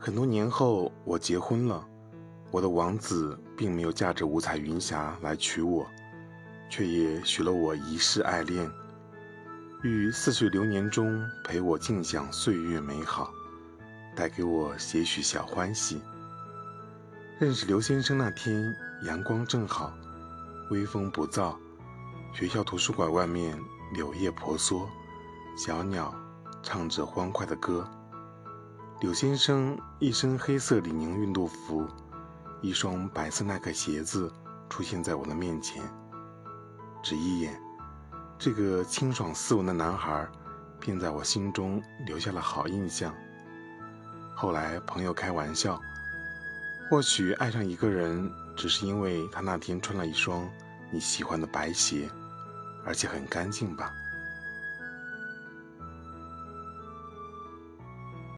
很多年后，我结婚了，我的王子并没有驾着五彩云霞来娶我，却也许了我一世爱恋，于似水流年中陪我尽享岁月美好，带给我些许小欢喜。认识刘先生那天，阳光正好，微风不燥，学校图书馆外面柳叶婆娑，小鸟唱着欢快的歌。柳先生一身黑色李宁运动服，一双白色耐克鞋子出现在我的面前。只一眼，这个清爽斯文的男孩便在我心中留下了好印象。后来朋友开玩笑，或许爱上一个人只是因为他那天穿了一双你喜欢的白鞋，而且很干净吧。